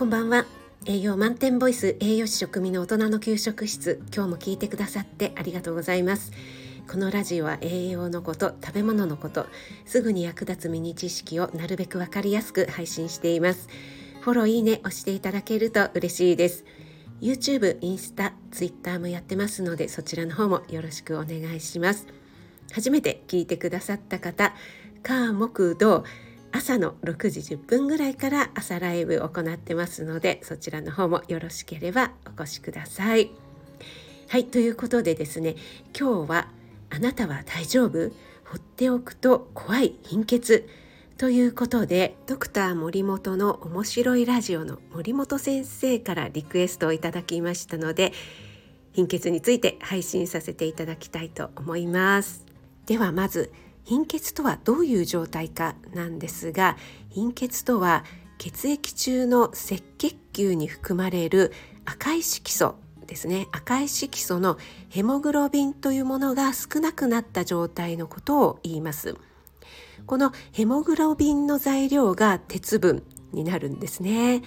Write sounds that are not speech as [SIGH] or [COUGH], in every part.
こんばんは。栄養満点ボイス栄養士食味の大人の給食室。今日も聞いてくださってありがとうございます。このラジオは栄養のこと食べ物のことすぐに役立つミニ知識をなるべくわかりやすく配信しています。フォローいいね押していただけると嬉しいです。YouTube、インスタ、Twitter もやってますのでそちらの方もよろしくお願いします。初めて聞いてくださった方、火木土朝の6時10分ぐらいから朝ライブを行ってますのでそちらの方もよろしければお越しください。はいということでですね今日は「あなたは大丈夫？放っておくと怖い貧血」ということでドクター森本の面白いラジオの森本先生からリクエストをいただきましたので貧血について配信させていただきたいと思います。ではまず貧血とはどういう状態かなんですが貧血とは血液中の赤血球に含まれる赤い色素ですね。赤い色素のヘモグロビンというものが少なくなった状態のことを言います。このヘモグロビンの材料が鉄分になるんですね。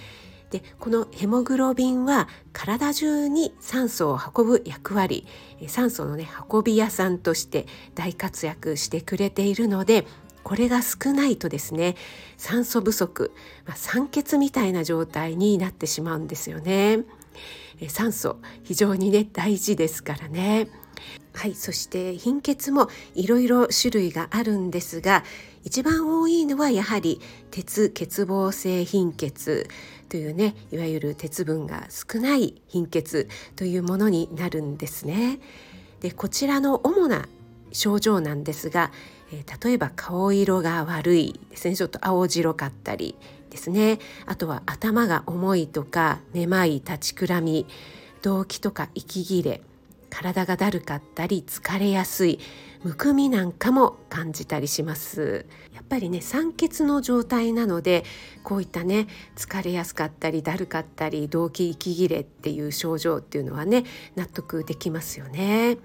でこのヘモグロビンは体中に酸素を運ぶ役割酸素のね運び屋さんとして大活躍してくれているのでこれが少ないとですね酸素不足、まあ、酸欠みたいな状態になってしまうんですよね。酸素非常にね大事ですからね。はいそして貧血もいろいろ種類があるんですが一番多いのはやはり鉄欠乏性貧血というねいわゆる鉄分が少ない貧血というものになるんですね。でこちらの主な症状なんですが、えー、例えば顔色が悪いですねちょっと青白かったりですねあとは頭が重いとかめまい立ちくらみ動悸とか息切れ体がだるかったり疲れやすいむくみなんかも感じたりしますやっぱりね酸欠の状態なのでこういったね疲れやすかったりだるかったり動悸息切れっていう症状っていうのはね納得できますよね。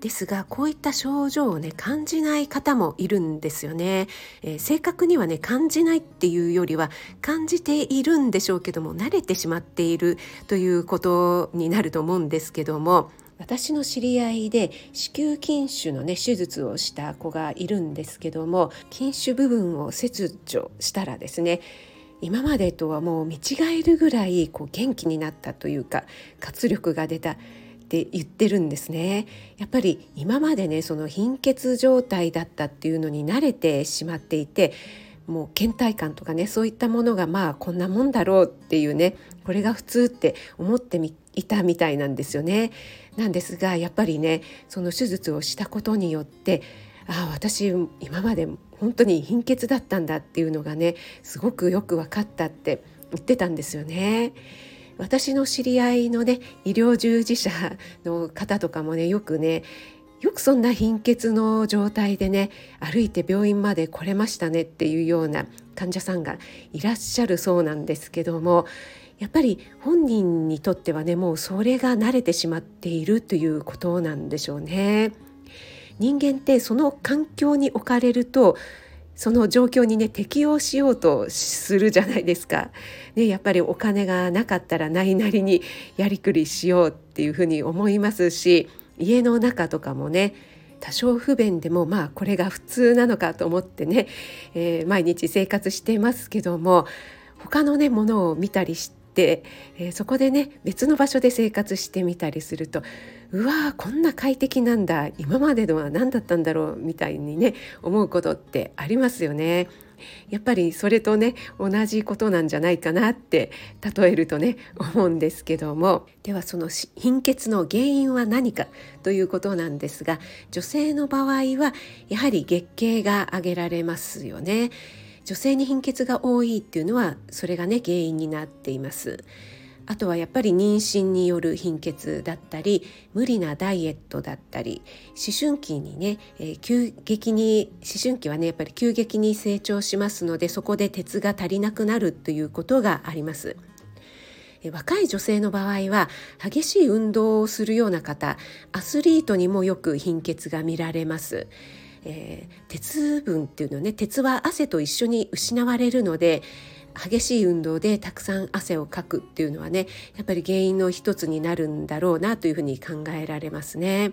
ですがこういった症状をね感じない方もいるんですよね、えー、正確にはね感じないっていうよりは感じているんでしょうけども慣れてしまっているということになると思うんですけども私の知り合いで子宮筋腫のね手術をした子がいるんですけども筋腫部分を切除したらですね今までとはもう見違えるぐらいこう元気になったというか活力が出たって言ってるんですね。やっぱり今までねその貧血状態だったっていうのに慣れてしまっていてもう倦怠感とかねそういったものがまあこんなもんだろうっていうねこれが普通って思っていたみたいなんですよね。なんですがやっぱりねその手術をしたことによってああ私今まで本当に貧血だったんだっていうのがねすごくよく分かったって言ってたんですよね。私の知り合いのね医療従事者の方とかもねよくねよくそんな貧血の状態でね歩いて病院まで来れましたねっていうような患者さんがいらっしゃるそうなんですけどもやっぱり本人にとってはねもうそれが慣れてしまっているということなんでしょうね。人間ってその環境に置かれるとその状況にね適応しようとするじゃないですか。ね、やっぱりお金がなかったらないなりにやりくりしようっていうふうに思いますし家の中とかもね多少不便でもまあこれが普通なのかと思ってね、えー、毎日生活してますけども他のねものを見たりして、えー、そこでね別の場所で生活してみたりするとうわーこんな快適なんだ今までのは何だったんだろうみたいにね思うことってありますよね。やっぱりそれとね同じことなんじゃないかなって例えるとね思うんですけどもではその貧血の原因は何かということなんですが女性の場合はやはり月経が挙げられますよね。女性に貧血が多いっていうのはそれがね原因になっています。あとはやっぱり妊娠による貧血だったり無理なダイエットだったり思春期にね、えー、急激に思春期はねやっぱり急激に成長しますのでそこで鉄が足りなくなるということがあります。若い女性の場合は激しい運動をするような方アスリートにもよく貧血が見られます。えー、鉄分っていうのはね鉄は汗と一緒に失われるので激しい運動でたくさん汗をかくっていうのはねやっぱり原因の一つになるんだろうなというふうに考えられますね。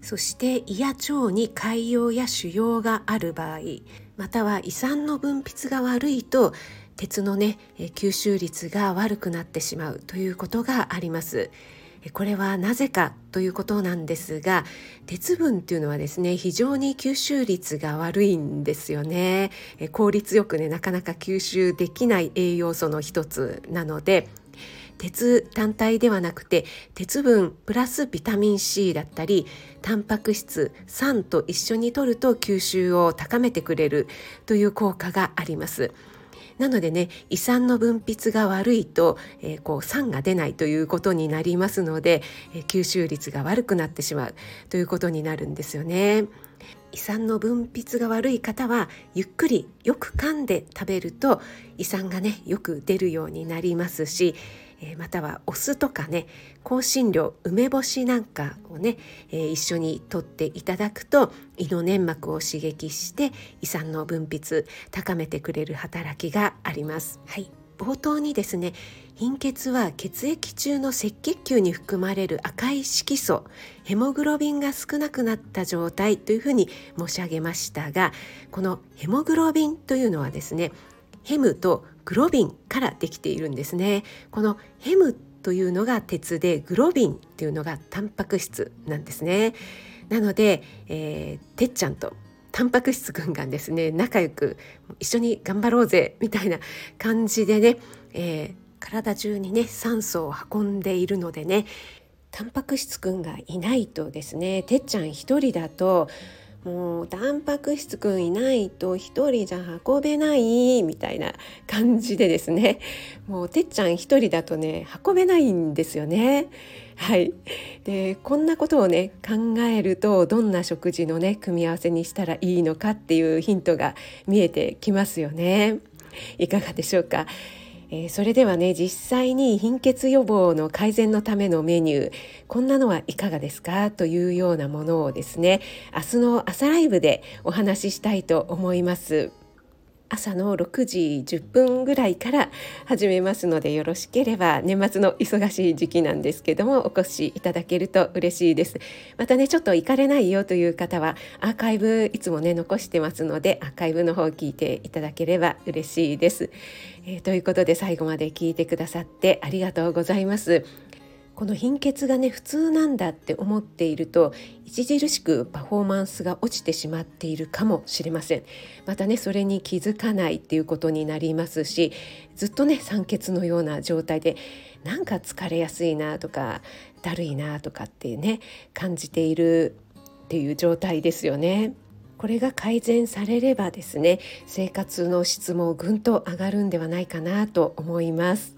そして胃や腸に潰瘍や腫瘍がある場合または胃酸の分泌が悪いと鉄のね吸収率が悪くなってしまうということがあります。これはなぜかということなんですが鉄分っていうのはですね非常に吸収率が悪いんですよね効率よくねなかなか吸収できない栄養素の一つなので鉄単体ではなくて鉄分プラスビタミン C だったりタンパク質酸と一緒に摂ると吸収を高めてくれるという効果があります。なのでね胃酸の分泌が悪いと、えー、こう酸が出ないということになりますので、えー、吸収率が悪くなってしまうということになるんですよね。胃酸の分泌が悪い方はゆっくりよく噛んで食べると胃酸がねよく出るようになりますしえまたはお酢とかね香辛料梅干しなんかをね、えー、一緒にとっていただくと胃の粘膜を刺激して胃酸の分泌高めてくれる働きがあります。はい冒頭にですね貧血は血液中の赤血球に含まれる赤い色素ヘモグロビンが少なくなった状態というふうに申し上げましたがこのヘモグロビンというのはですねヘムとグロビンからできているんですね。このヘムというのが鉄でグロビンっていうのがタンパク質なんですね。なので、えー、てっちゃんとタンパク質くんがですね。仲良く一緒に頑張ろうぜみたいな感じでね、えー、体中にね酸素を運んでいるのでねタンパク質くんがいないとですねてっちゃん一人だともうタンパク質くんいないと一人じゃ運べないみたいな感じでですね [LAUGHS] もうてっちゃん一人だとね運べないんですよね。[LAUGHS] はい、でこんなことをね考えるとどんな食事のね組み合わせにしたらいいのかっていうヒントが見えてきますよね。いかがでしょうか？えー、それではね実際に貧血予防の改善のためのメニューこんなのはいかがですか？というようなものをですね明日の朝ライブでお話ししたいと思います。朝の6時10分ぐらいから始めますのでよろしければ年末の忙しい時期なんですけどもお越しいただけると嬉しいです。またねちょっと行かれないよという方はアーカイブいつもね残してますのでアーカイブの方聞いていただければ嬉しいです、えー、ということで最後まで聞いてくださってありがとうございます。この貧血がね普通なんだって思っていると著しくパフォーマンスが落ちてしまっているかもしれませんまたねそれに気づかないっていうことになりますしずっとね酸欠のような状態でなんか疲れやすいなとかだるいなとかってね感じているっていう状態ですよね。これが改善されればですね生活の質もぐんと上がるんではないかなと思います。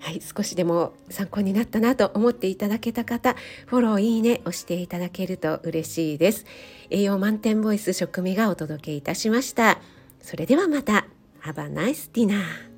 はい、少しでも参考になったなと思っていただけた方、フォロー、いいね押していただけると嬉しいです。栄養満点ボイス食味がお届けいたしました。それではまた。Have a nice dinner!